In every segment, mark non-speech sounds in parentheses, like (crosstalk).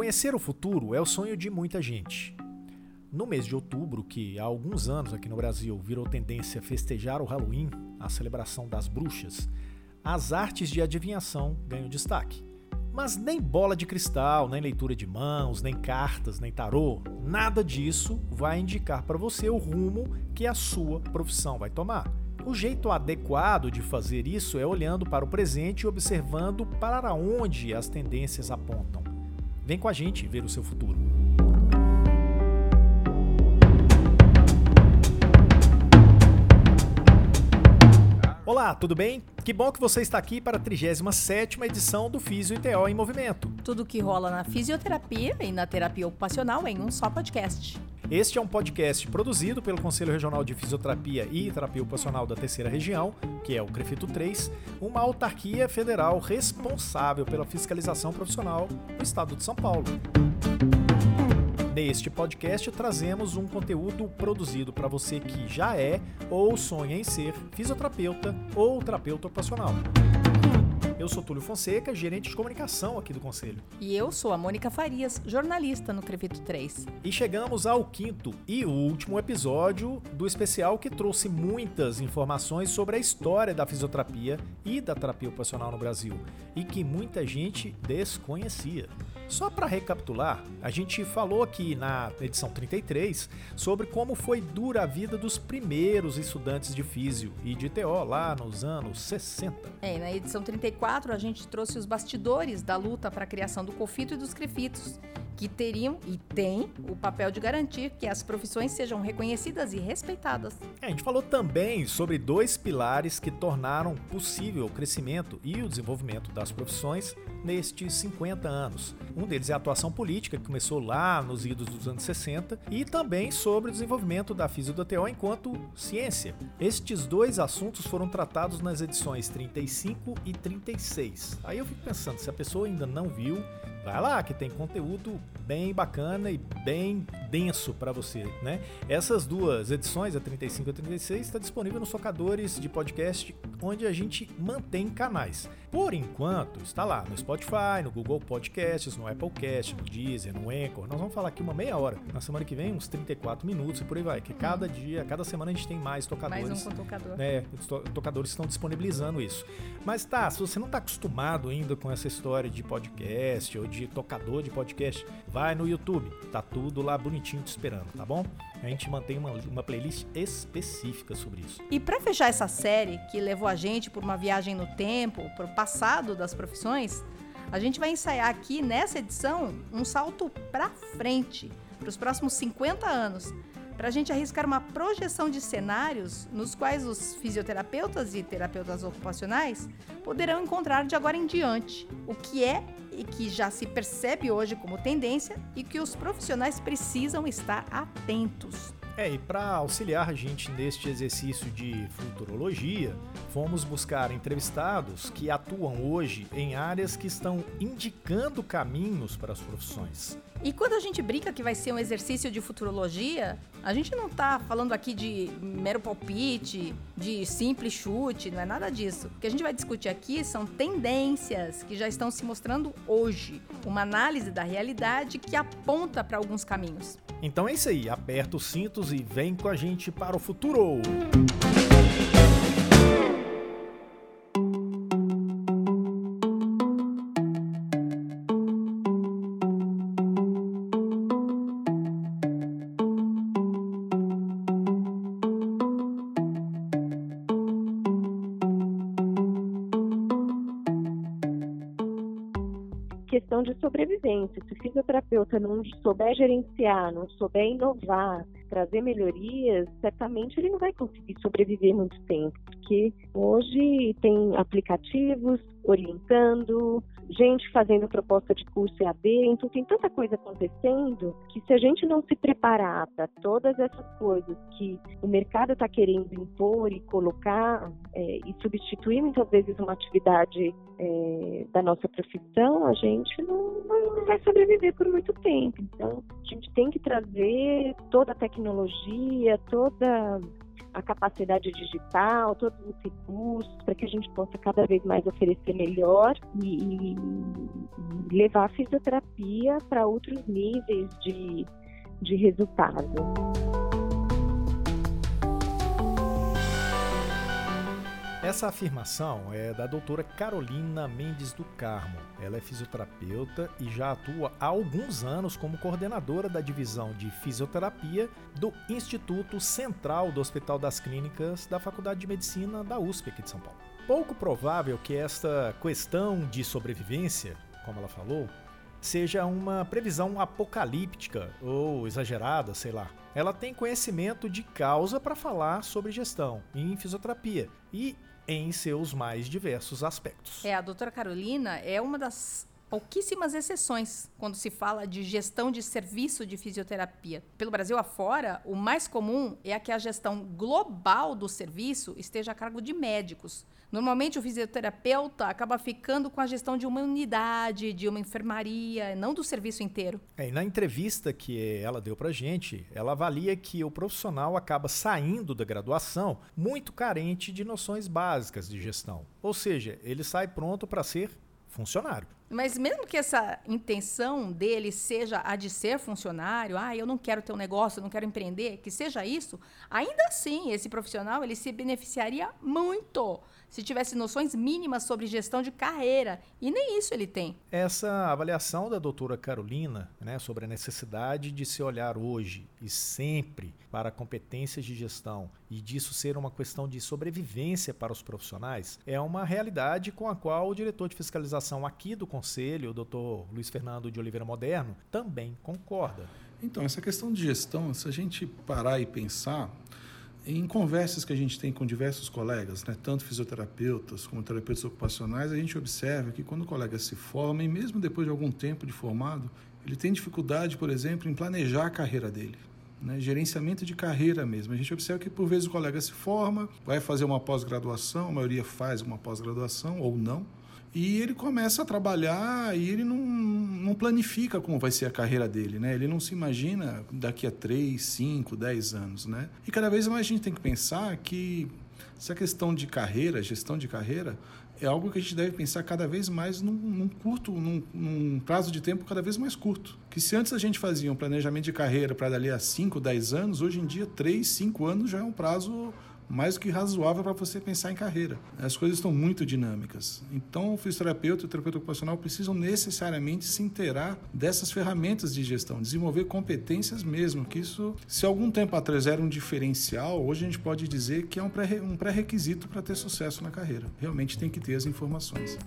Conhecer o futuro é o sonho de muita gente. No mês de outubro, que há alguns anos aqui no Brasil virou tendência festejar o Halloween, a celebração das bruxas, as artes de adivinhação ganham destaque. Mas nem bola de cristal, nem leitura de mãos, nem cartas, nem tarô, nada disso vai indicar para você o rumo que a sua profissão vai tomar. O jeito adequado de fazer isso é olhando para o presente e observando para onde as tendências apontam. Vem com a gente ver o seu futuro. Olá, tudo bem? Que bom que você está aqui para a 37ª edição do Físio ITO em Movimento. Tudo que rola na fisioterapia e na terapia ocupacional em um só podcast. Este é um podcast produzido pelo Conselho Regional de Fisioterapia e Terapia Ocupacional da Terceira Região, que é o CREFITO 3, uma autarquia federal responsável pela fiscalização profissional do Estado de São Paulo. Neste podcast trazemos um conteúdo produzido para você que já é ou sonha em ser fisioterapeuta ou terapeuta ocupacional. Eu sou Túlio Fonseca, gerente de comunicação aqui do Conselho. E eu sou a Mônica Farias, jornalista no Crevito 3. E chegamos ao quinto e último episódio do especial que trouxe muitas informações sobre a história da fisioterapia e da terapia ocupacional no Brasil e que muita gente desconhecia. Só para recapitular, a gente falou aqui na edição 33 sobre como foi dura a vida dos primeiros estudantes de físio e de TO lá nos anos 60. É, na edição 34 a gente trouxe os bastidores da luta para a criação do COFITO e dos CREFITOS, que teriam e têm o papel de garantir que as profissões sejam reconhecidas e respeitadas. É, a gente falou também sobre dois pilares que tornaram possível o crescimento e o desenvolvimento das profissões nestes 50 anos. Um deles é a atuação política, que começou lá nos idos dos anos 60, e também sobre o desenvolvimento da TO enquanto ciência. Estes dois assuntos foram tratados nas edições 35 e 36. Aí eu fico pensando, se a pessoa ainda não viu, vai lá que tem conteúdo bem bacana e bem denso para você, né? Essas duas edições, a 35 e a 36, está disponível nos tocadores de podcast onde a gente mantém canais. Por enquanto, está lá no Spotify, no Google Podcasts, no Apple Cast, no Deezer, no Anchor. Nós vamos falar aqui uma meia hora. Na semana que vem, uns 34 minutos e por aí vai. Que cada dia, cada semana a gente tem mais tocadores. Mais um tocador. Né, os tocadores estão disponibilizando isso. Mas tá, se você não está acostumado ainda com essa história de podcast ou de tocador de podcast, vai no YouTube. Tá tudo lá bonitinho te esperando, tá bom? A gente mantém uma, uma playlist específica sobre isso. E para fechar essa série que levou a gente por uma viagem no tempo, por passado das profissões, a gente vai ensaiar aqui nessa edição um salto para frente, para os próximos 50 anos, para a gente arriscar uma projeção de cenários nos quais os fisioterapeutas e terapeutas ocupacionais poderão encontrar de agora em diante o que é e que já se percebe hoje como tendência e que os profissionais precisam estar atentos. É, e para auxiliar a gente neste exercício de futurologia, fomos buscar entrevistados que atuam hoje em áreas que estão indicando caminhos para as profissões. E quando a gente brinca que vai ser um exercício de futurologia, a gente não está falando aqui de mero palpite, de simples chute, não é nada disso. O que a gente vai discutir aqui são tendências que já estão se mostrando hoje, uma análise da realidade que aponta para alguns caminhos. Então é isso aí, aperta os cintos e vem com a gente para o futuro! questão não souber gerenciar, não souber inovar, trazer melhorias, certamente ele não vai conseguir sobreviver muito tempo, porque hoje tem aplicativos orientando, gente fazendo proposta de curso EAD, então tem tanta coisa acontecendo que se a gente não se preparar para todas essas coisas que o mercado está querendo impor e colocar é, e substituir muitas vezes uma atividade é, da nossa profissão, a gente não, não vai sobreviver por muito tempo. Então, a gente tem que trazer toda a tecnologia, toda a capacidade digital, todos os recursos, para que a gente possa cada vez mais oferecer melhor e, e levar a fisioterapia para outros níveis de, de resultado. Essa afirmação é da doutora Carolina Mendes do Carmo. Ela é fisioterapeuta e já atua há alguns anos como coordenadora da divisão de fisioterapia do Instituto Central do Hospital das Clínicas da Faculdade de Medicina da USP aqui de São Paulo. Pouco provável que esta questão de sobrevivência, como ela falou, seja uma previsão apocalíptica ou exagerada, sei lá. Ela tem conhecimento de causa para falar sobre gestão em fisioterapia e em seus mais diversos aspectos. É, a doutora Carolina é uma das pouquíssimas exceções quando se fala de gestão de serviço de fisioterapia. Pelo Brasil afora, o mais comum é a que a gestão global do serviço esteja a cargo de médicos. Normalmente o fisioterapeuta acaba ficando com a gestão de uma unidade, de uma enfermaria, não do serviço inteiro. É, e na entrevista que ela deu pra gente, ela avalia que o profissional acaba saindo da graduação muito carente de noções básicas de gestão. Ou seja, ele sai pronto para ser funcionário. Mas mesmo que essa intenção dele seja a de ser funcionário, ah, eu não quero ter um negócio, eu não quero empreender, que seja isso, ainda assim esse profissional ele se beneficiaria muito se tivesse noções mínimas sobre gestão de carreira. E nem isso ele tem. Essa avaliação da doutora Carolina né, sobre a necessidade de se olhar hoje e sempre para competências de gestão e disso ser uma questão de sobrevivência para os profissionais é uma realidade com a qual o diretor de fiscalização aqui do Conselho, o doutor Luiz Fernando de Oliveira Moderno, também concorda. Então, essa questão de gestão, se a gente parar e pensar, em conversas que a gente tem com diversos colegas, né, tanto fisioterapeutas como terapeutas ocupacionais, a gente observa que quando o colega se forma, e mesmo depois de algum tempo de formado, ele tem dificuldade, por exemplo, em planejar a carreira dele. Né, gerenciamento de carreira mesmo. A gente observa que, por vezes, o colega se forma, vai fazer uma pós-graduação, a maioria faz uma pós-graduação ou não, e ele começa a trabalhar e ele não, não planifica como vai ser a carreira dele, né? Ele não se imagina daqui a 3, 5, 10 anos, né? E cada vez mais a gente tem que pensar que essa questão de carreira, gestão de carreira, é algo que a gente deve pensar cada vez mais num, num curto, num, num, prazo de tempo cada vez mais curto. Que se antes a gente fazia um planejamento de carreira para dali a 5, 10 anos, hoje em dia 3, 5 anos já é um prazo mais do que razoável para você pensar em carreira. As coisas estão muito dinâmicas. Então, o fisioterapeuta e o terapeuta ocupacional precisam necessariamente se inteirar dessas ferramentas de gestão, desenvolver competências mesmo, que isso, se algum tempo atrás era um diferencial, hoje a gente pode dizer que é um pré-requisito para ter sucesso na carreira. Realmente tem que ter as informações.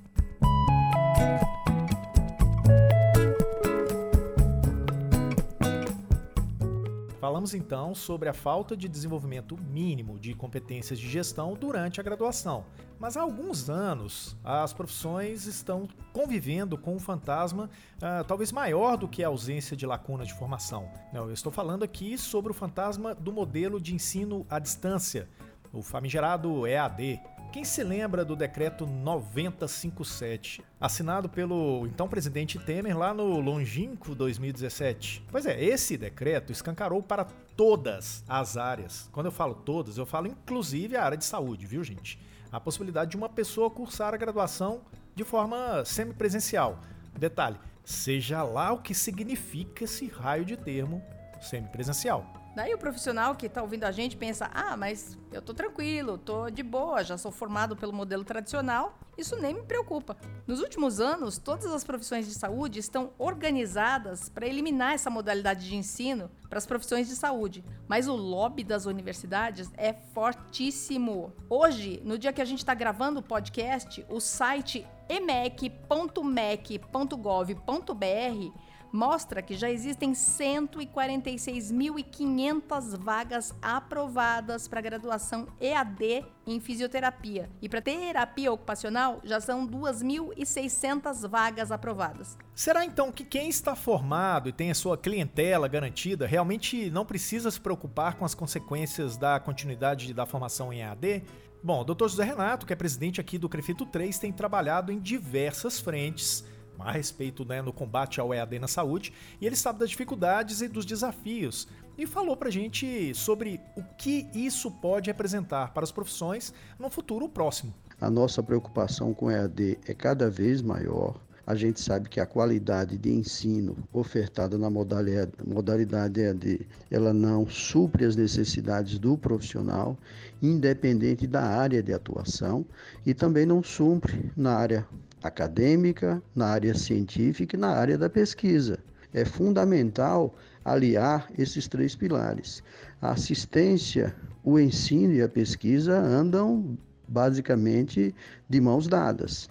Falamos então sobre a falta de desenvolvimento mínimo de competências de gestão durante a graduação. Mas há alguns anos, as profissões estão convivendo com um fantasma uh, talvez maior do que a ausência de lacuna de formação. Eu estou falando aqui sobre o fantasma do modelo de ensino à distância, o famigerado EAD, quem se lembra do decreto 9057, assinado pelo então presidente Temer lá no longínquo 2017? Pois é, esse decreto escancarou para todas as áreas. Quando eu falo todas, eu falo inclusive a área de saúde, viu, gente? A possibilidade de uma pessoa cursar a graduação de forma semipresencial. Detalhe, seja lá o que significa esse raio de termo semipresencial. Daí o profissional que está ouvindo a gente pensa: ah, mas eu tô tranquilo, tô de boa, já sou formado pelo modelo tradicional, isso nem me preocupa. Nos últimos anos, todas as profissões de saúde estão organizadas para eliminar essa modalidade de ensino para as profissões de saúde, mas o lobby das universidades é fortíssimo. Hoje, no dia que a gente está gravando o podcast, o site emec.mec.gov.br mostra que já existem 146.500 vagas aprovadas para graduação EAD em fisioterapia. E para terapia ocupacional, já são 2.600 vagas aprovadas. Será então que quem está formado e tem a sua clientela garantida realmente não precisa se preocupar com as consequências da continuidade da formação em EAD? Bom, o Dr. José Renato, que é presidente aqui do Crefito 3, tem trabalhado em diversas frentes a respeito né, no combate ao EAD na saúde, e ele sabe das dificuldades e dos desafios e falou pra gente sobre o que isso pode representar para as profissões no futuro próximo. A nossa preocupação com EAD é cada vez maior. A gente sabe que a qualidade de ensino ofertada na modalidade EAD, ela não supre as necessidades do profissional, independente da área de atuação, e também não supre na área acadêmica, na área científica e na área da pesquisa. É fundamental aliar esses três pilares. A assistência, o ensino e a pesquisa andam basicamente de mãos dadas.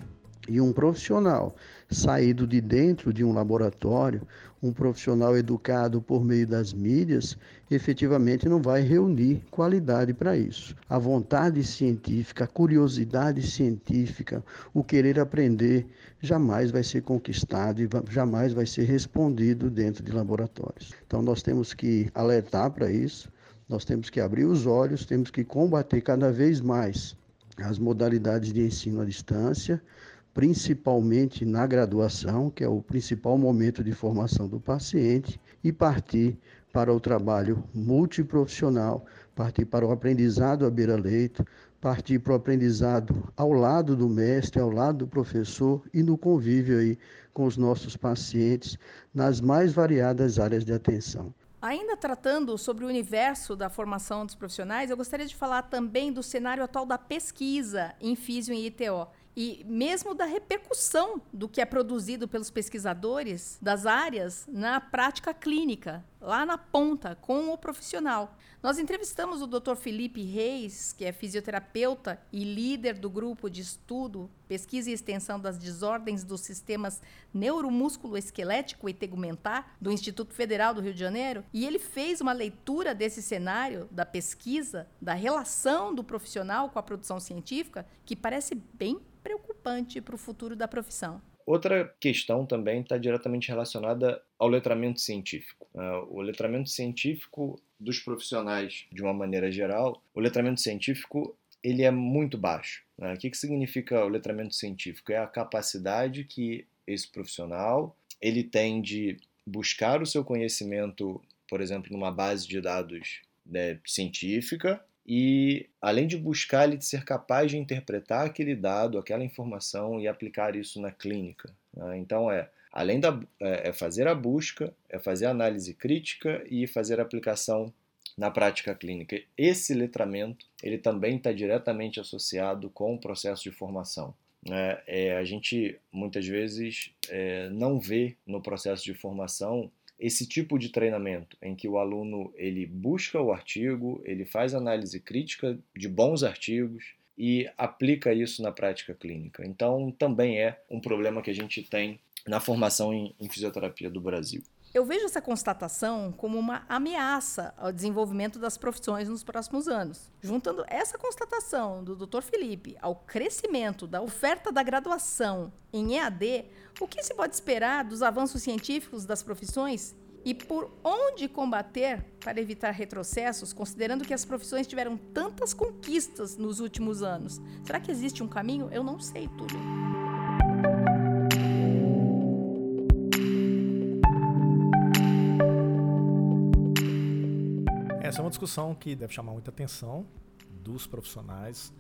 E um profissional saído de dentro de um laboratório, um profissional educado por meio das mídias, efetivamente não vai reunir qualidade para isso. A vontade científica, a curiosidade científica, o querer aprender, jamais vai ser conquistado e jamais vai ser respondido dentro de laboratórios. Então nós temos que alertar para isso, nós temos que abrir os olhos, temos que combater cada vez mais as modalidades de ensino à distância, principalmente na graduação, que é o principal momento de formação do paciente, e partir para o trabalho multiprofissional, partir para o aprendizado à beira-leito, partir para o aprendizado ao lado do mestre, ao lado do professor e no convívio aí com os nossos pacientes nas mais variadas áreas de atenção. Ainda tratando sobre o universo da formação dos profissionais, eu gostaria de falar também do cenário atual da pesquisa em físio e ITO e mesmo da repercussão do que é produzido pelos pesquisadores das áreas na prática clínica, lá na ponta, com o profissional. Nós entrevistamos o Dr. Felipe Reis, que é fisioterapeuta e líder do grupo de estudo, pesquisa e extensão das desordens dos sistemas neuromúsculo esquelético e tegumentar do Instituto Federal do Rio de Janeiro, e ele fez uma leitura desse cenário da pesquisa, da relação do profissional com a produção científica, que parece bem preocupante para o futuro da profissão. Outra questão também está diretamente relacionada ao letramento científico. Né? O letramento científico dos profissionais, de uma maneira geral, o letramento científico ele é muito baixo. Né? O que, que significa o letramento científico? É a capacidade que esse profissional ele tem de buscar o seu conhecimento, por exemplo, numa base de dados né, científica, e além de buscar ele ser capaz de interpretar aquele dado, aquela informação e aplicar isso na clínica. Né? Então é além da é, é fazer a busca, é fazer a análise crítica e fazer a aplicação na prática clínica. Esse letramento ele também está diretamente associado com o processo de formação. Né? É, a gente muitas vezes é, não vê no processo de formação esse tipo de treinamento em que o aluno ele busca o artigo, ele faz análise crítica de bons artigos e aplica isso na prática clínica. Então, também é um problema que a gente tem na formação em, em fisioterapia do Brasil. Eu vejo essa constatação como uma ameaça ao desenvolvimento das profissões nos próximos anos. Juntando essa constatação do Dr. Felipe ao crescimento da oferta da graduação em EAD, o que se pode esperar dos avanços científicos das profissões e por onde combater para evitar retrocessos, considerando que as profissões tiveram tantas conquistas nos últimos anos? Será que existe um caminho? Eu não sei tudo. Essa é uma discussão que deve chamar muita atenção dos profissionais,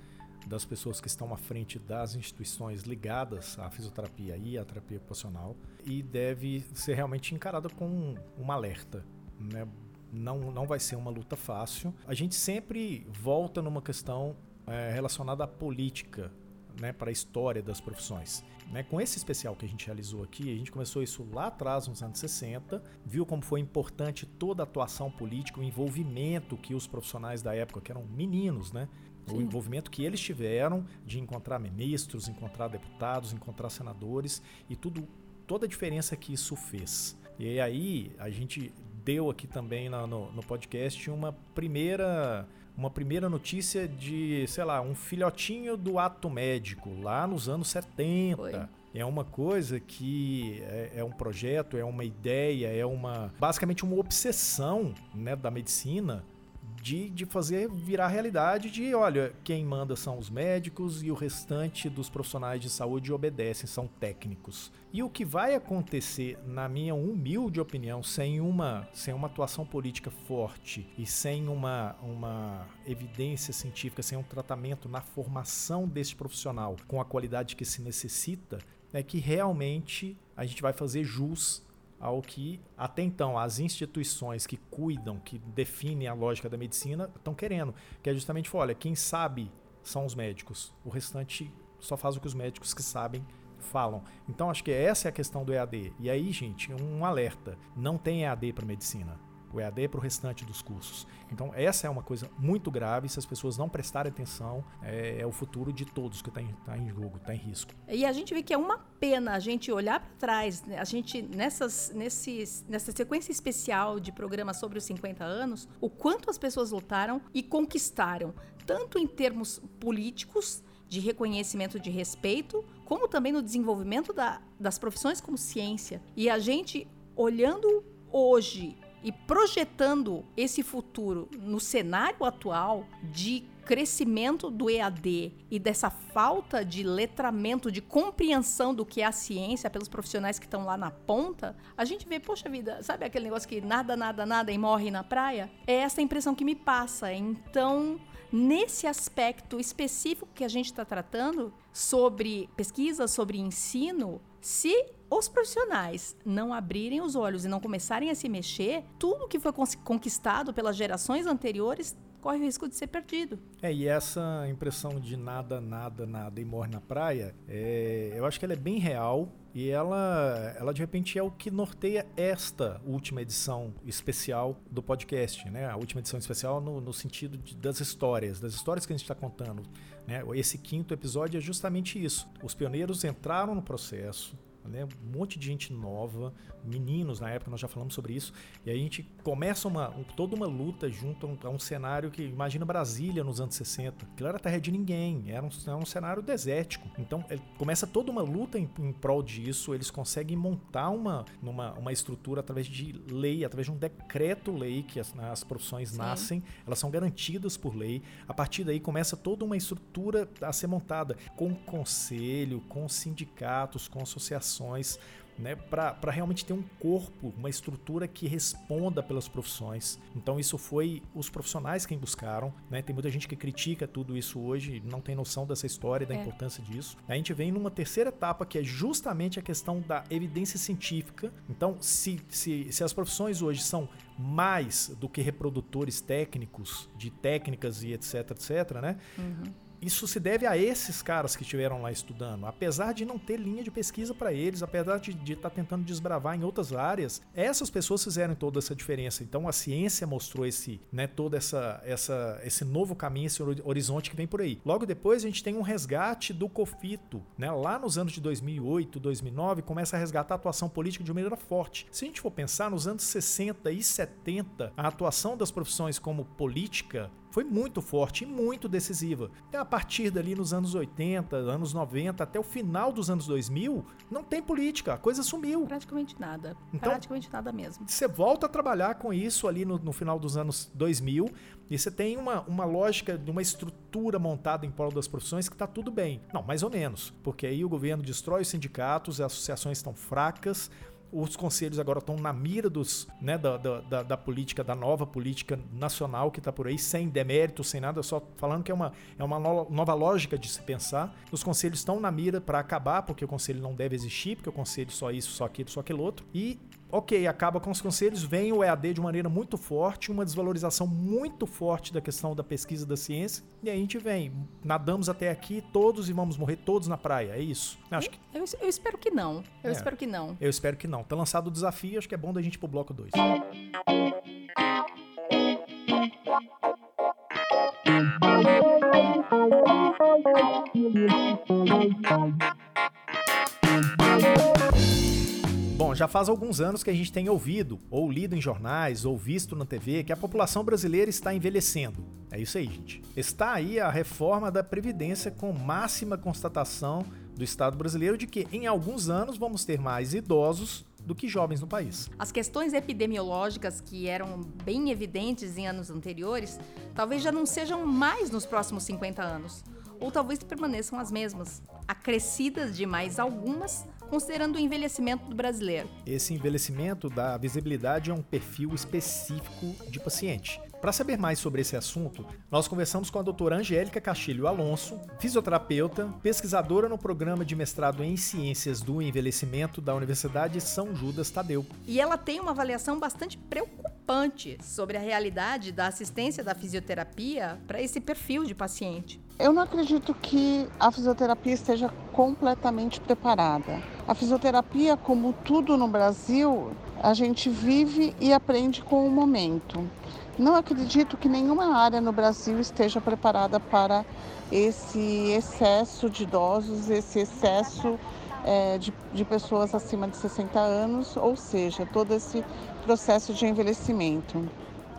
das pessoas que estão à frente das instituições ligadas à fisioterapia e à terapia ocupacional e deve ser realmente encarada com um alerta. Né? Não, não vai ser uma luta fácil. A gente sempre volta numa questão é, relacionada à política né, para a história das profissões. Né, com esse especial que a gente realizou aqui, a gente começou isso lá atrás, nos anos 60, viu como foi importante toda a atuação política, o envolvimento que os profissionais da época, que eram meninos, né, o envolvimento que eles tiveram de encontrar ministros, encontrar deputados, encontrar senadores e tudo, toda a diferença que isso fez. E aí a gente deu aqui também no, no, no podcast uma primeira uma primeira notícia de, sei lá, um filhotinho do ato médico lá nos anos 70. Foi. É uma coisa que é, é, um projeto, é uma ideia, é uma basicamente uma obsessão né, da medicina de, de fazer virar realidade de, olha, quem manda são os médicos e o restante dos profissionais de saúde obedecem, são técnicos. E o que vai acontecer, na minha humilde opinião, sem uma, sem uma atuação política forte e sem uma, uma evidência científica, sem um tratamento na formação desse profissional com a qualidade que se necessita, é que realmente a gente vai fazer jus ao que até então as instituições que cuidam, que definem a lógica da medicina, estão querendo. Que é justamente, olha, quem sabe são os médicos. O restante só faz o que os médicos que sabem falam. Então acho que essa é a questão do EAD. E aí, gente, um alerta: não tem EAD para medicina o EAD para o restante dos cursos. Então, essa é uma coisa muito grave. Se as pessoas não prestarem atenção, é, é o futuro de todos que está em, tá em jogo, está em risco. E a gente vê que é uma pena a gente olhar para trás, né? a gente, nessas, nesses, nessa sequência especial de programas sobre os 50 anos, o quanto as pessoas lutaram e conquistaram, tanto em termos políticos, de reconhecimento de respeito, como também no desenvolvimento da, das profissões como ciência. E a gente olhando hoje e projetando esse futuro no cenário atual de crescimento do EAD e dessa falta de letramento, de compreensão do que é a ciência pelos profissionais que estão lá na ponta, a gente vê, poxa vida, sabe aquele negócio que nada, nada, nada e morre na praia? É essa impressão que me passa. Então, nesse aspecto específico que a gente está tratando, sobre pesquisa, sobre ensino, se os profissionais não abrirem os olhos e não começarem a se mexer, tudo que foi conquistado pelas gerações anteriores corre o risco de ser perdido. É, e essa impressão de nada, nada, nada e morre na praia, é, eu acho que ela é bem real e ela, ela de repente é o que norteia esta última edição especial do podcast, né? A última edição especial no, no sentido de, das histórias, das histórias que a gente está contando. Né? Esse quinto episódio é justamente isso. Os pioneiros entraram no processo, né? um monte de gente nova, meninos na época, nós já falamos sobre isso, e aí a gente começa uma, um, toda uma luta junto a um, a um, cenário que, imagina Brasília nos anos 60, que era terra de ninguém, era um, era um cenário desértico. Então é, começa toda uma luta em, em, prol disso, eles conseguem montar uma, uma, uma estrutura através de lei, através de um decreto-lei que as, as profissões Sim. nascem, elas são garantidas por lei. A partir daí começa toda uma estrutura a ser montada com conselho, com sindicatos, com associações né, para realmente ter um corpo, uma estrutura que responda pelas profissões. Então isso foi os profissionais quem buscaram. Né? Tem muita gente que critica tudo isso hoje, não tem noção dessa história e da é. importância disso. A gente vem numa terceira etapa que é justamente a questão da evidência científica. Então, se, se, se as profissões hoje são mais do que reprodutores técnicos de técnicas e etc, etc, né? Uhum isso se deve a esses caras que estiveram lá estudando. Apesar de não ter linha de pesquisa para eles, apesar de estar tá tentando desbravar em outras áreas, essas pessoas fizeram toda essa diferença. Então a ciência mostrou esse, né, essa, essa, esse novo caminho, esse horizonte que vem por aí. Logo depois a gente tem um resgate do COFITO, né? Lá nos anos de 2008, 2009, começa a resgatar a atuação política de uma maneira forte. Se a gente for pensar nos anos 60 e 70, a atuação das profissões como política foi muito forte e muito decisiva. E a partir dali nos anos 80, anos 90, até o final dos anos 2000, não tem política, a coisa sumiu. Praticamente nada. Então, Praticamente nada mesmo. Você volta a trabalhar com isso ali no, no final dos anos 2000 e você tem uma, uma lógica, uma estrutura montada em prol das profissões que está tudo bem. Não, mais ou menos, porque aí o governo destrói os sindicatos, as associações estão fracas, os conselhos agora estão na mira dos, né, da, da, da política, da nova política nacional que está por aí, sem demérito, sem nada, só falando que é uma, é uma nova lógica de se pensar. Os conselhos estão na mira para acabar, porque o conselho não deve existir, porque o conselho só isso, só aquilo, só aquele outro. E ok, acaba com os conselhos, vem o EAD de maneira muito forte, uma desvalorização muito forte da questão da pesquisa da ciência, e aí a gente vem, nadamos até aqui todos e vamos morrer todos na praia, é isso? Acho que... eu, eu espero que não, eu é, espero que não. Eu espero que não. Tá lançado o desafio, acho que é bom da gente ir pro bloco 2. (laughs) Bom, já faz alguns anos que a gente tem ouvido, ou lido em jornais, ou visto na TV, que a população brasileira está envelhecendo. É isso aí, gente. Está aí a reforma da Previdência com máxima constatação do Estado brasileiro de que em alguns anos vamos ter mais idosos do que jovens no país. As questões epidemiológicas que eram bem evidentes em anos anteriores, talvez já não sejam mais nos próximos 50 anos, ou talvez permaneçam as mesmas, acrescidas de mais algumas, considerando o envelhecimento do brasileiro. Esse envelhecimento da visibilidade a um perfil específico de paciente. Para saber mais sobre esse assunto, nós conversamos com a doutora Angélica Castilho Alonso, fisioterapeuta, pesquisadora no programa de mestrado em Ciências do Envelhecimento da Universidade São Judas Tadeu. E ela tem uma avaliação bastante preocupante sobre a realidade da assistência da fisioterapia para esse perfil de paciente. Eu não acredito que a fisioterapia esteja completamente preparada. A fisioterapia, como tudo no Brasil, a gente vive e aprende com o momento. Não acredito que nenhuma área no Brasil esteja preparada para esse excesso de idosos, esse excesso é, de, de pessoas acima de 60 anos, ou seja, todo esse processo de envelhecimento.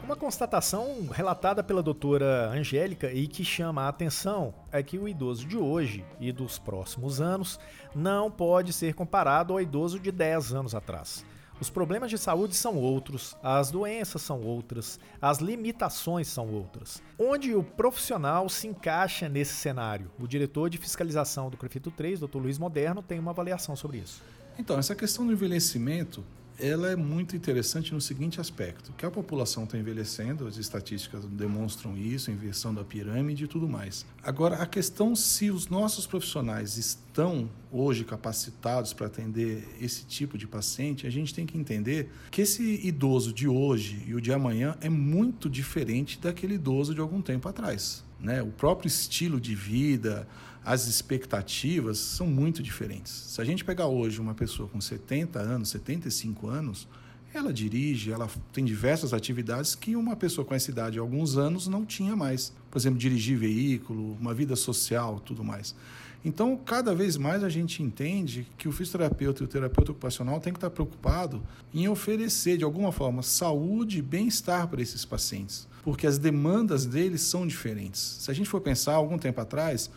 Uma constatação relatada pela doutora Angélica e que chama a atenção é que o idoso de hoje e dos próximos anos não pode ser comparado ao idoso de 10 anos atrás. Os problemas de saúde são outros, as doenças são outras, as limitações são outras. Onde o profissional se encaixa nesse cenário? O diretor de fiscalização do CREFITO 3, Dr. Luiz Moderno, tem uma avaliação sobre isso. Então, essa questão do envelhecimento ela é muito interessante no seguinte aspecto, que a população está envelhecendo, as estatísticas demonstram isso, inversão da pirâmide e tudo mais. Agora, a questão se os nossos profissionais estão hoje capacitados para atender esse tipo de paciente, a gente tem que entender que esse idoso de hoje e o de amanhã é muito diferente daquele idoso de algum tempo atrás. Né? O próprio estilo de vida, as expectativas são muito diferentes. Se a gente pegar hoje uma pessoa com 70 anos, 75 anos, ela dirige, ela tem diversas atividades que uma pessoa com essa idade há alguns anos não tinha mais. Por exemplo, dirigir veículo, uma vida social, tudo mais. Então, cada vez mais a gente entende que o fisioterapeuta e o terapeuta ocupacional têm que estar preocupado em oferecer, de alguma forma, saúde e bem-estar para esses pacientes, porque as demandas deles são diferentes. Se a gente for pensar, algum tempo atrás,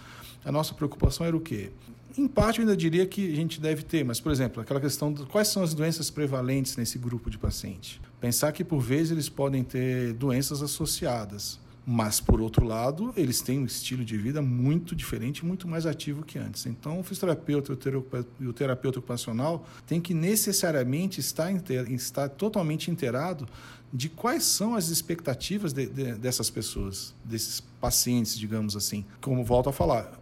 a nossa preocupação era o quê? Em parte, eu ainda diria que a gente deve ter, mas, por exemplo, aquela questão de quais são as doenças prevalentes nesse grupo de paciente. Pensar que, por vezes, eles podem ter doenças associadas, mas, por outro lado, eles têm um estilo de vida muito diferente, muito mais ativo que antes. Então, o fisioterapeuta e o terapeuta ocupacional tem que necessariamente estar, estar totalmente inteirado de quais são as expectativas de, de, dessas pessoas, desses pacientes, digamos assim. Como volto a falar,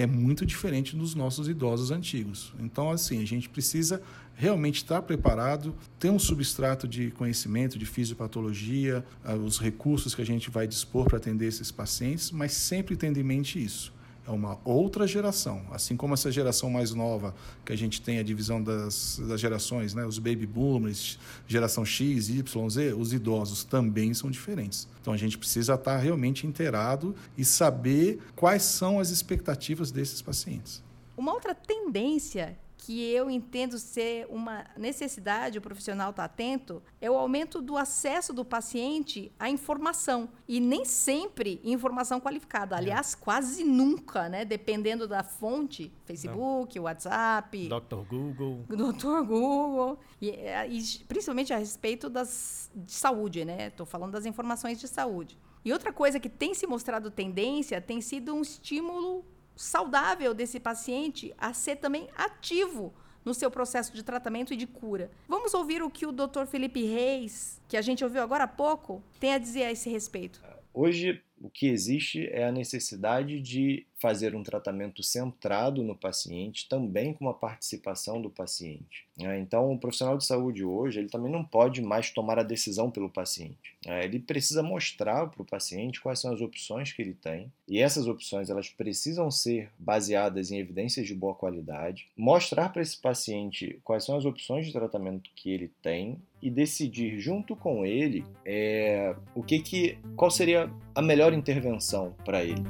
é muito diferente dos nossos idosos antigos. Então, assim, a gente precisa realmente estar preparado, ter um substrato de conhecimento de fisiopatologia, ah, os recursos que a gente vai dispor para atender esses pacientes, mas sempre tendo em mente isso é uma outra geração. Assim como essa geração mais nova, que a gente tem a divisão das, das gerações, né? os baby boomers, geração X, Y, Z, os idosos também são diferentes. Então a gente precisa estar realmente inteirado e saber quais são as expectativas desses pacientes. Uma outra tendência que eu entendo ser uma necessidade, o profissional está atento, é o aumento do acesso do paciente à informação. E nem sempre informação qualificada. É. Aliás, é. quase nunca, né? Dependendo da fonte, Facebook, Não. WhatsApp. Dr. Google. Dr. Google. E, e, principalmente a respeito das, de saúde, né? Estou falando das informações de saúde. E outra coisa que tem se mostrado tendência tem sido um estímulo saudável desse paciente a ser também ativo no seu processo de tratamento e de cura. Vamos ouvir o que o Dr. Felipe Reis, que a gente ouviu agora há pouco, tem a dizer a esse respeito. Hoje, o que existe é a necessidade de fazer um tratamento centrado no paciente, também com a participação do paciente. Né? Então, o profissional de saúde hoje, ele também não pode mais tomar a decisão pelo paciente. Né? Ele precisa mostrar para o paciente quais são as opções que ele tem, e essas opções elas precisam ser baseadas em evidências de boa qualidade, mostrar para esse paciente quais são as opções de tratamento que ele tem e decidir junto com ele é, o que que qual seria a melhor intervenção para ele.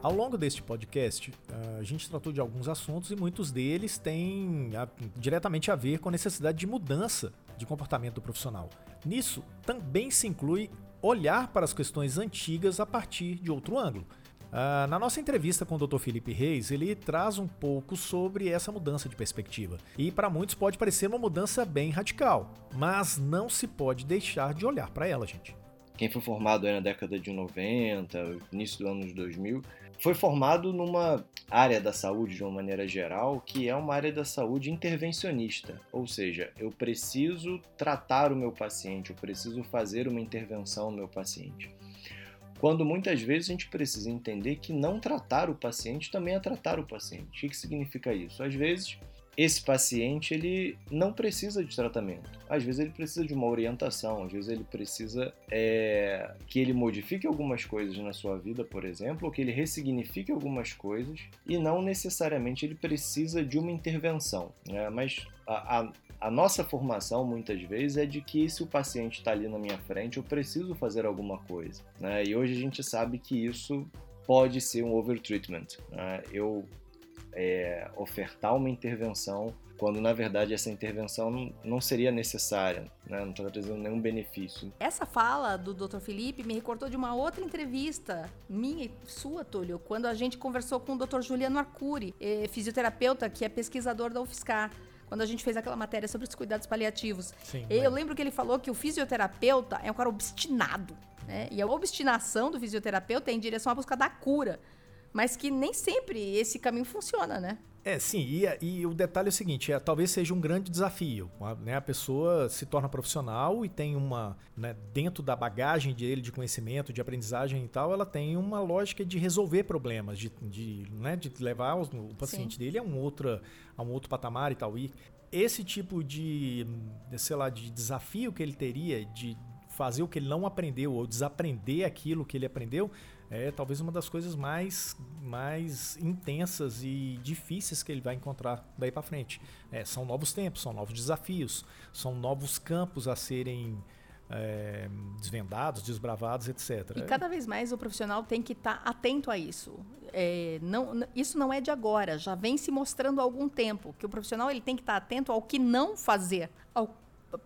Ao longo deste podcast, a gente tratou de alguns assuntos e muitos deles têm a, diretamente a ver com a necessidade de mudança de comportamento do profissional. Nisso, também se inclui olhar para as questões antigas a partir de outro ângulo. Uh, na nossa entrevista com o Dr. Felipe Reis, ele traz um pouco sobre essa mudança de perspectiva. E para muitos pode parecer uma mudança bem radical, mas não se pode deixar de olhar para ela, gente. Quem foi formado na década de 90, início dos anos 2000, foi formado numa área da saúde de uma maneira geral, que é uma área da saúde intervencionista, ou seja, eu preciso tratar o meu paciente, eu preciso fazer uma intervenção no meu paciente. Quando muitas vezes a gente precisa entender que não tratar o paciente também é tratar o paciente. O que significa isso? Às vezes esse paciente ele não precisa de tratamento. Às vezes ele precisa de uma orientação, às vezes ele precisa é, que ele modifique algumas coisas na sua vida, por exemplo, ou que ele ressignifique algumas coisas, e não necessariamente ele precisa de uma intervenção. Né? Mas a, a, a nossa formação muitas vezes é de que se o paciente está ali na minha frente, eu preciso fazer alguma coisa. Né? E hoje a gente sabe que isso pode ser um overtreatment. Né? Eu é, ofertar uma intervenção quando na verdade essa intervenção não, seria necessária, né? não está trazendo nenhum benefício. Essa fala do Dr. Felipe me recordou de uma outra entrevista minha e sua, Túlio, quando a gente conversou com o Dr. Juliano Arcuri, é, fisioterapeuta que é pesquisador da UFSCar quando a gente fez aquela matéria sobre os cuidados paliativos. Sim, eu mas... lembro que ele falou que o fisioterapeuta é um cara obstinado, né? E a obstinação do fisioterapeuta é em direção à busca da cura mas que nem sempre esse caminho funciona, né? É, sim, e, e o detalhe é o seguinte, é, talvez seja um grande desafio. A, né, a pessoa se torna profissional e tem uma, né, dentro da bagagem dele de conhecimento, de aprendizagem e tal, ela tem uma lógica de resolver problemas, de, de, né, de levar o, o paciente sim. dele a um, outro, a um outro patamar e tal. E esse tipo de, sei lá, de desafio que ele teria de fazer o que ele não aprendeu ou desaprender aquilo que ele aprendeu, é talvez uma das coisas mais, mais intensas e difíceis que ele vai encontrar daí para frente. É, são novos tempos, são novos desafios, são novos campos a serem é, desvendados, desbravados, etc. E cada vez mais o profissional tem que estar tá atento a isso. É, não, isso não é de agora, já vem se mostrando há algum tempo que o profissional ele tem que estar tá atento ao que não fazer, ao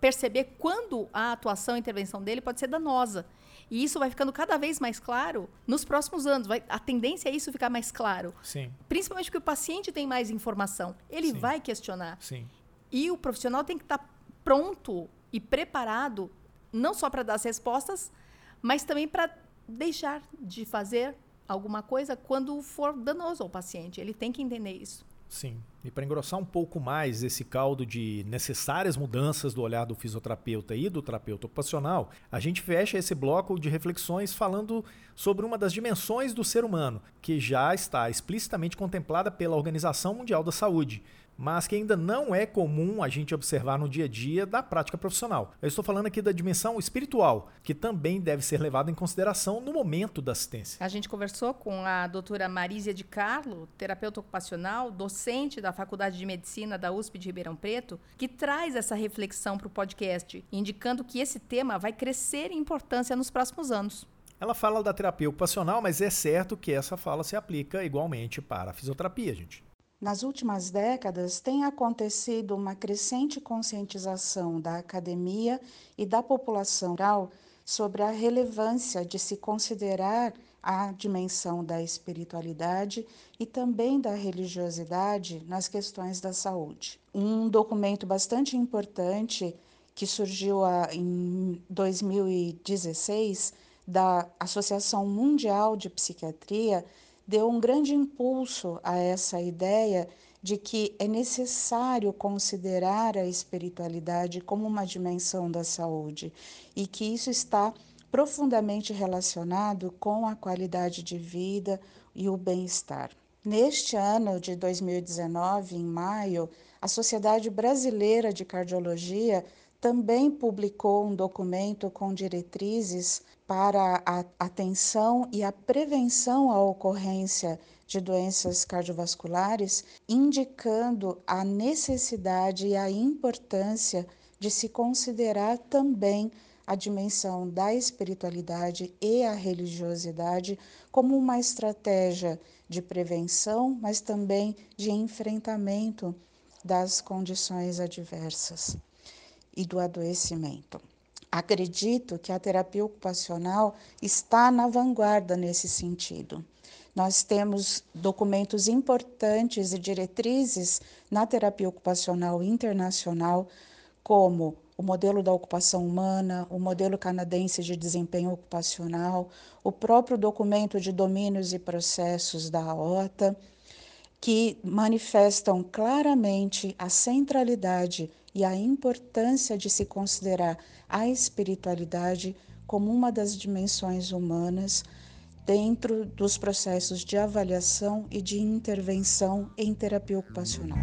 perceber quando a atuação, a intervenção dele pode ser danosa. E isso vai ficando cada vez mais claro nos próximos anos. Vai, a tendência é isso ficar mais claro. Sim. Principalmente porque o paciente tem mais informação. Ele Sim. vai questionar. Sim. E o profissional tem que estar pronto e preparado não só para dar as respostas, mas também para deixar de fazer alguma coisa quando for danoso ao paciente. Ele tem que entender isso. Sim. E para engrossar um pouco mais esse caldo de necessárias mudanças do olhar do fisioterapeuta e do terapeuta ocupacional, a gente fecha esse bloco de reflexões falando sobre uma das dimensões do ser humano, que já está explicitamente contemplada pela Organização Mundial da Saúde, mas que ainda não é comum a gente observar no dia a dia da prática profissional. Eu estou falando aqui da dimensão espiritual, que também deve ser levada em consideração no momento da assistência. A gente conversou com a doutora Marísia de Carlo, terapeuta ocupacional, docente da Faculdade de Medicina da USP de Ribeirão Preto, que traz essa reflexão para o podcast, indicando que esse tema vai crescer em importância nos próximos anos. Ela fala da terapia ocupacional, mas é certo que essa fala se aplica igualmente para a fisioterapia, gente. Nas últimas décadas, tem acontecido uma crescente conscientização da academia e da população geral sobre a relevância de se considerar a dimensão da espiritualidade e também da religiosidade nas questões da saúde. Um documento bastante importante que surgiu em 2016 da Associação Mundial de Psiquiatria deu um grande impulso a essa ideia de que é necessário considerar a espiritualidade como uma dimensão da saúde e que isso está profundamente relacionado com a qualidade de vida e o bem-estar. Neste ano de 2019, em maio, a Sociedade Brasileira de Cardiologia também publicou um documento com diretrizes para a atenção e a prevenção à ocorrência de doenças cardiovasculares, indicando a necessidade e a importância de se considerar também a dimensão da espiritualidade e a religiosidade como uma estratégia de prevenção, mas também de enfrentamento das condições adversas e do adoecimento. Acredito que a terapia ocupacional está na vanguarda nesse sentido. Nós temos documentos importantes e diretrizes na terapia ocupacional internacional, como o modelo da ocupação humana, o modelo canadense de desempenho ocupacional, o próprio documento de domínios e processos da OTA, que manifestam claramente a centralidade e a importância de se considerar a espiritualidade como uma das dimensões humanas dentro dos processos de avaliação e de intervenção em terapia ocupacional.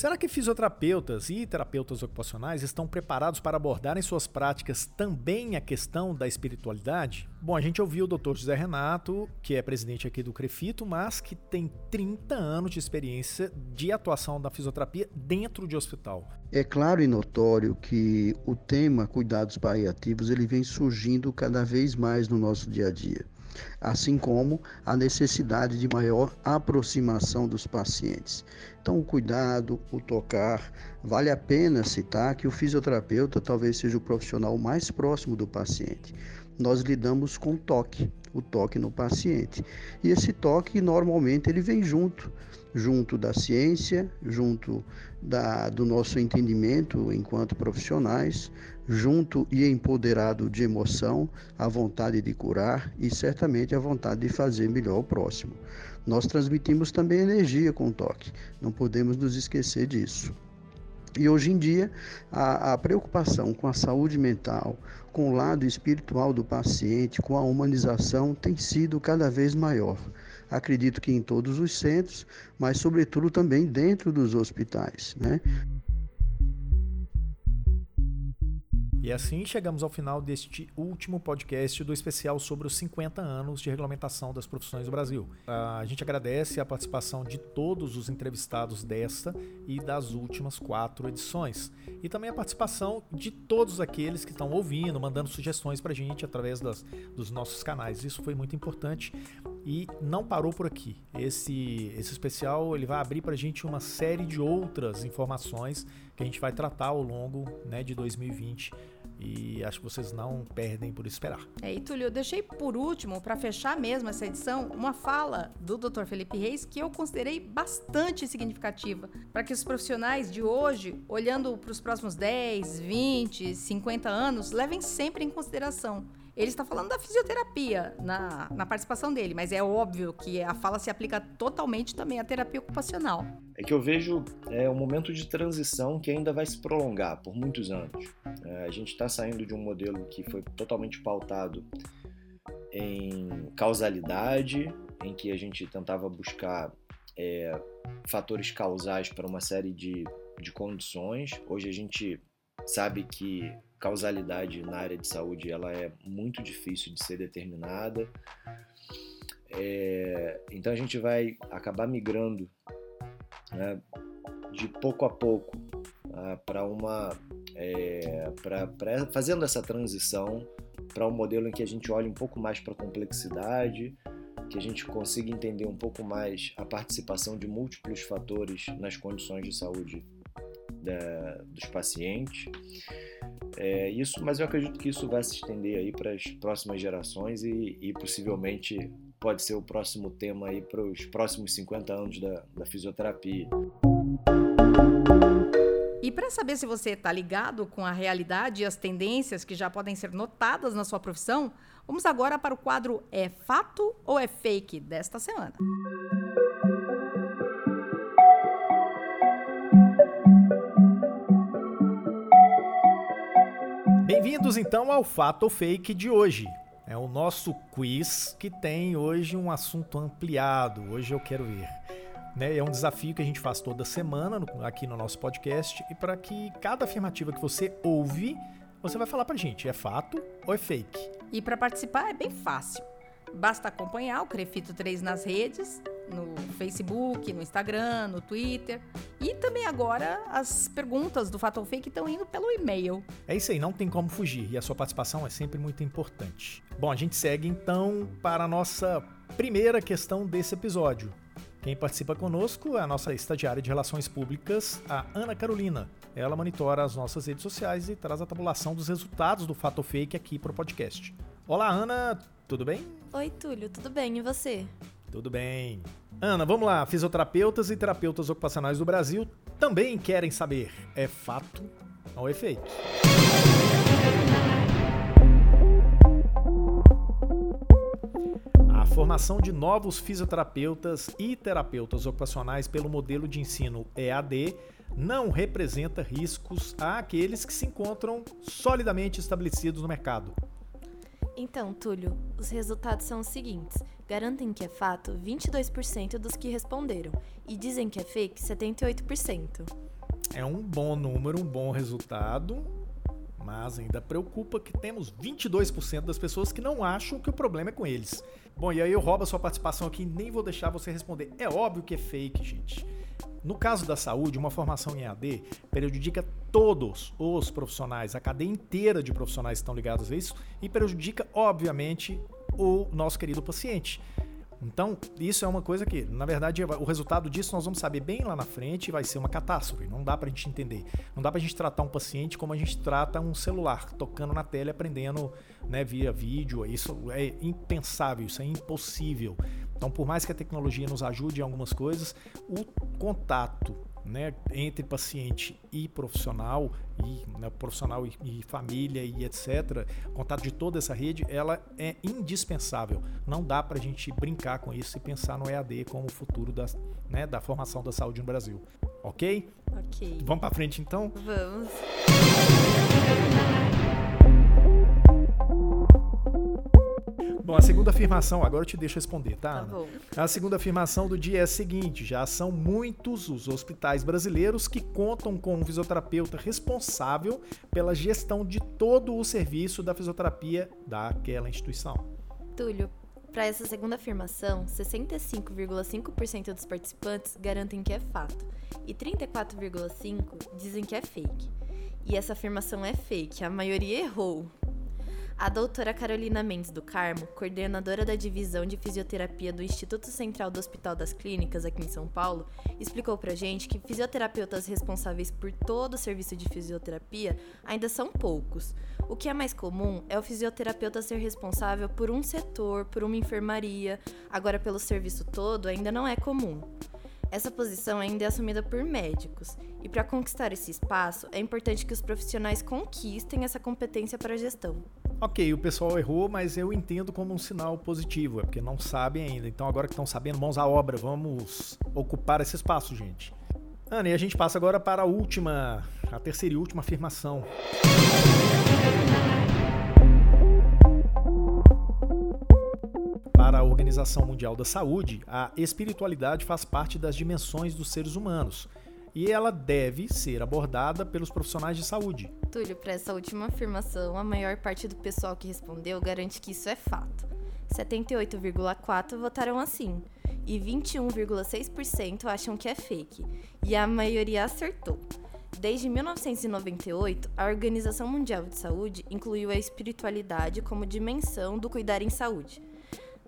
Será que fisioterapeutas e terapeutas ocupacionais estão preparados para abordar em suas práticas também a questão da espiritualidade? Bom, a gente ouviu o Dr. José Renato, que é presidente aqui do Crefito, mas que tem 30 anos de experiência de atuação da fisioterapia dentro de hospital. É claro e notório que o tema cuidados paliativos ele vem surgindo cada vez mais no nosso dia a dia assim como a necessidade de maior aproximação dos pacientes. Então, o cuidado, o tocar, vale a pena citar que o fisioterapeuta talvez seja o profissional mais próximo do paciente. Nós lidamos com toque, o toque no paciente. E esse toque normalmente ele vem junto junto da ciência, junto da, do nosso entendimento enquanto profissionais, junto e empoderado de emoção, a vontade de curar e certamente a vontade de fazer melhor o próximo. Nós transmitimos também energia com o toque, não podemos nos esquecer disso. E hoje em dia, a, a, preocupação com a saúde mental, com o lado espiritual do paciente, com a humanização, tem sido cada vez maior acredito que em todos os centros, mas sobretudo também dentro dos hospitais. Né? E assim chegamos ao final deste último podcast do especial sobre os 50 anos de regulamentação das profissões do Brasil. A gente agradece a participação de todos os entrevistados desta e das últimas quatro edições. E também a participação de todos aqueles que estão ouvindo, mandando sugestões para a gente através das, dos nossos canais. Isso foi muito importante e não parou por aqui. Esse, esse especial ele vai abrir para a gente uma série de outras informações que a gente vai tratar ao longo né, de 2020 e acho que vocês não perdem por esperar. É, e Túlio, eu deixei por último, para fechar mesmo essa edição, uma fala do Dr. Felipe Reis que eu considerei bastante significativa para que os profissionais de hoje, olhando para os próximos 10, 20, 50 anos, levem sempre em consideração ele está falando da fisioterapia na, na participação dele, mas é óbvio que a fala se aplica totalmente também à terapia ocupacional. É que eu vejo é, um momento de transição que ainda vai se prolongar por muitos anos. É, a gente está saindo de um modelo que foi totalmente pautado em causalidade, em que a gente tentava buscar é, fatores causais para uma série de, de condições. Hoje a gente sabe que causalidade na área de saúde ela é muito difícil de ser determinada. É, então a gente vai acabar migrando né, de pouco a pouco né, para uma é, pra, fazendo essa transição para um modelo em que a gente olhe um pouco mais para a complexidade, que a gente consiga entender um pouco mais a participação de múltiplos fatores nas condições de saúde da, dos pacientes. É, isso, mas eu acredito que isso vai se estender aí para as próximas gerações e, e, possivelmente pode ser o próximo tema aí para os próximos 50 anos da, da fisioterapia. E para saber se você está ligado com a realidade e as tendências que já podem ser notadas na sua profissão, vamos agora para o quadro É Fato ou é Fake desta semana. Então ao Fato ou Fake de hoje. É o nosso quiz que tem hoje um assunto ampliado. Hoje eu quero ver. Né? É um desafio que a gente faz toda semana no, aqui no nosso podcast e para que cada afirmativa que você ouve, você vai falar pra gente, é fato ou é fake? E para participar é bem fácil. Basta acompanhar o Crefito 3 nas redes no Facebook, no Instagram, no Twitter. E também agora as perguntas do Fato ou Fake estão indo pelo e-mail. É isso aí, não tem como fugir e a sua participação é sempre muito importante. Bom, a gente segue então para a nossa primeira questão desse episódio. Quem participa conosco é a nossa estagiária de Relações Públicas, a Ana Carolina. Ela monitora as nossas redes sociais e traz a tabulação dos resultados do Fato Fake aqui para o podcast. Olá, Ana, tudo bem? Oi, Túlio, tudo bem? E você? Tudo bem. Ana, vamos lá. Fisioterapeutas e terapeutas ocupacionais do Brasil também querem saber: é fato ou é fake? A formação de novos fisioterapeutas e terapeutas ocupacionais pelo modelo de ensino EAD não representa riscos àqueles que se encontram solidamente estabelecidos no mercado. Então, Túlio, os resultados são os seguintes. Garantem que é fato 22% dos que responderam e dizem que é fake 78%. É um bom número, um bom resultado, mas ainda preocupa que temos 22% das pessoas que não acham que o problema é com eles. Bom, e aí eu roubo a sua participação aqui, nem vou deixar você responder. É óbvio que é fake, gente. No caso da saúde, uma formação em AD prejudica todos os profissionais, a cadeia inteira de profissionais estão ligados a isso e prejudica, obviamente, o nosso querido paciente. Então, isso é uma coisa que, na verdade, o resultado disso nós vamos saber bem lá na frente e vai ser uma catástrofe. Não dá pra gente entender. Não dá pra gente tratar um paciente como a gente trata um celular, tocando na tela e aprendendo né, via vídeo. Isso é impensável, isso é impossível. Então, por mais que a tecnologia nos ajude em algumas coisas, o contato né, entre paciente e profissional, e né, profissional e, e, família e etc., contato de toda essa rede, ela é indispensável. Não dá para a gente brincar com isso e pensar no EAD como o futuro da, né, da formação da saúde no Brasil. Ok? Ok. Vamos para frente então? Vamos. Bom, a segunda afirmação, agora eu te deixo responder, tá? Tá. A segunda afirmação do dia é a seguinte: já são muitos os hospitais brasileiros que contam com um fisioterapeuta responsável pela gestão de todo o serviço da fisioterapia daquela instituição. Túlio, para essa segunda afirmação, 65,5% dos participantes garantem que é fato e 34,5% dizem que é fake. E essa afirmação é fake, a maioria errou. A doutora Carolina Mendes do Carmo, coordenadora da divisão de fisioterapia do Instituto Central do Hospital das Clínicas aqui em São Paulo, explicou pra gente que fisioterapeutas responsáveis por todo o serviço de fisioterapia ainda são poucos. O que é mais comum é o fisioterapeuta ser responsável por um setor, por uma enfermaria, agora pelo serviço todo ainda não é comum. Essa posição ainda é assumida por médicos, e para conquistar esse espaço é importante que os profissionais conquistem essa competência para a gestão. Ok, o pessoal errou, mas eu entendo como um sinal positivo, é porque não sabem ainda. Então, agora que estão sabendo, mãos à obra, vamos ocupar esse espaço, gente. Ana, e a gente passa agora para a última, a terceira e última afirmação. Para a Organização Mundial da Saúde, a espiritualidade faz parte das dimensões dos seres humanos e ela deve ser abordada pelos profissionais de saúde. Túlio, para essa última afirmação, a maior parte do pessoal que respondeu garante que isso é fato. 78,4% votaram assim e 21,6% acham que é fake, e a maioria acertou. Desde 1998, a Organização Mundial de Saúde incluiu a espiritualidade como dimensão do cuidar em saúde.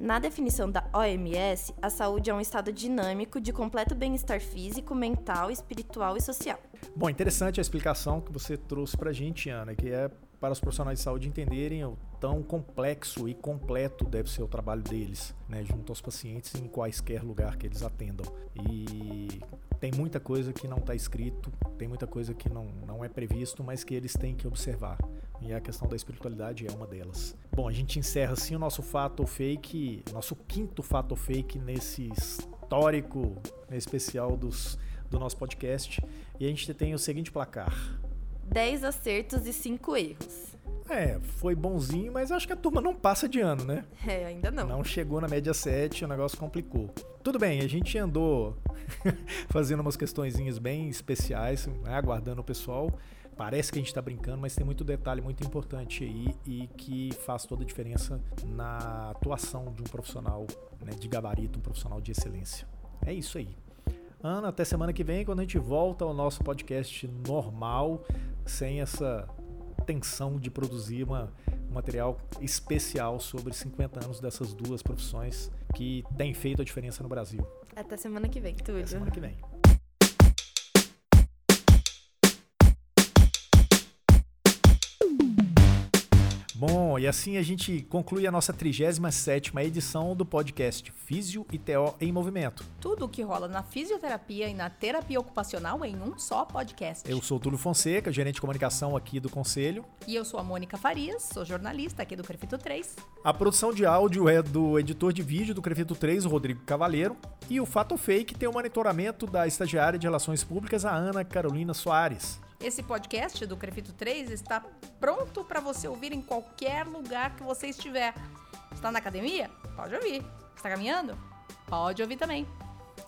Na definição da OMS, a saúde é um estado dinâmico de completo bem-estar físico, mental, espiritual e social. Bom, interessante a explicação que você trouxe pra gente, Ana, que é para os profissionais de saúde entenderem o tão complexo e completo deve ser o trabalho deles, né, junto aos pacientes em quaisquer lugar que eles atendam. E tem muita coisa que não está escrito, tem muita coisa que não, não é previsto, mas que eles têm que observar. E a questão da espiritualidade é uma delas. Bom, a gente encerra assim o nosso fato ou fake, nosso quinto fato ou fake nesse histórico especial dos, do nosso podcast. E a gente tem o seguinte placar. 10 acertos e 5 erros. É, foi bonzinho, mas acho que a turma não passa de ano, né? É, ainda não. Não chegou na média 7, o negócio complicou. Tudo bem, a gente andou (laughs) fazendo umas questõezinhas bem especiais, né, aguardando o pessoal. Parece que a gente está brincando, mas tem muito detalhe muito importante aí e que faz toda a diferença na atuação de um profissional né, de gabarito, um profissional de excelência. É isso aí. Ana, até semana que vem, quando a gente volta ao nosso podcast normal, sem essa tensão de produzir uma, um material especial sobre 50 anos dessas duas profissões que tem feito a diferença no Brasil. Até semana que vem, tudo. Até semana que vem. Bom, e assim a gente conclui a nossa 37ª edição do podcast Físio e TO em Movimento. Tudo o que rola na fisioterapia e na terapia ocupacional em um só podcast. Eu sou Túlio Fonseca, gerente de comunicação aqui do Conselho. E eu sou a Mônica Farias, sou jornalista aqui do Crefito 3. A produção de áudio é do editor de vídeo do Crefito 3, o Rodrigo Cavaleiro. E o Fato Fake tem o monitoramento da estagiária de Relações Públicas, a Ana Carolina Soares. Esse podcast do Crefito 3 está pronto para você ouvir em qualquer lugar que você estiver. Está na academia? Pode ouvir. Está caminhando? Pode ouvir também.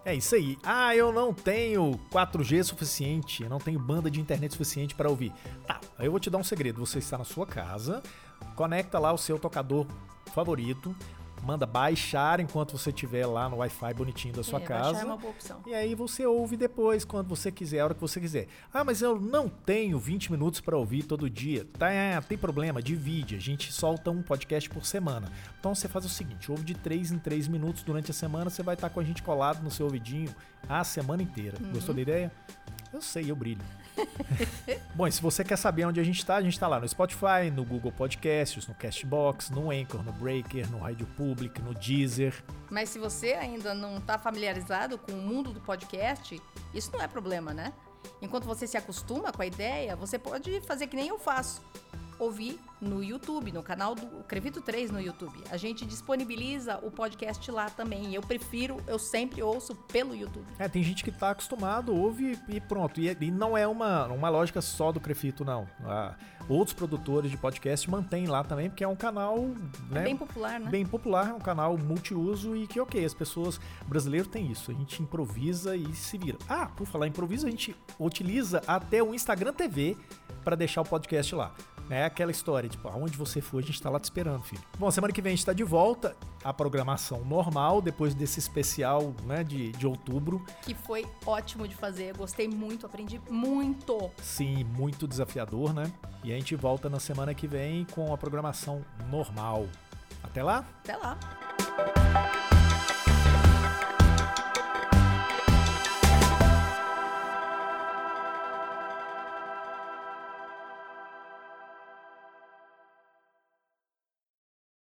É isso aí. Ah, eu não tenho 4G suficiente, eu não tenho banda de internet suficiente para ouvir. Tá, eu vou te dar um segredo. Você está na sua casa, conecta lá o seu tocador favorito, manda baixar enquanto você estiver lá no Wi-Fi bonitinho da sua é, casa. Baixar é uma boa opção. E aí você ouve depois, quando você quiser, a hora que você quiser. Ah, mas eu não tenho 20 minutos para ouvir todo dia. Tá, tem problema, divide. A gente solta um podcast por semana. Então você faz o seguinte: ouve de 3 em 3 minutos durante a semana, você vai estar com a gente colado no seu ouvidinho a semana inteira. Uhum. Gostou da ideia? Eu sei, eu brilho. (laughs) Bom, e se você quer saber onde a gente está, a gente está lá no Spotify, no Google Podcasts, no Castbox, no Anchor, no Breaker, no Rádio Public, no Deezer. Mas se você ainda não está familiarizado com o mundo do podcast, isso não é problema, né? Enquanto você se acostuma com a ideia, você pode fazer que nem eu faço. Ouvir no YouTube, no canal do Crevito 3 no YouTube. A gente disponibiliza o podcast lá também. Eu prefiro, eu sempre ouço pelo YouTube. É, tem gente que tá acostumado, ouve e pronto. E, e não é uma, uma lógica só do Crefito, não. Ah, outros produtores de podcast mantêm lá também, porque é um canal né, É bem popular, né? bem popular, é um canal multiuso e que, ok, as pessoas brasileiras têm isso. A gente improvisa e se vira. Ah, por falar improviso, a gente utiliza até o Instagram TV para deixar o podcast lá. É aquela história, tipo, aonde você for, a gente tá lá te esperando, filho. Bom, semana que vem a gente tá de volta. A programação normal, depois desse especial, né, de, de outubro. Que foi ótimo de fazer. Eu gostei muito, aprendi muito. Sim, muito desafiador, né? E a gente volta na semana que vem com a programação normal. Até lá! Até lá!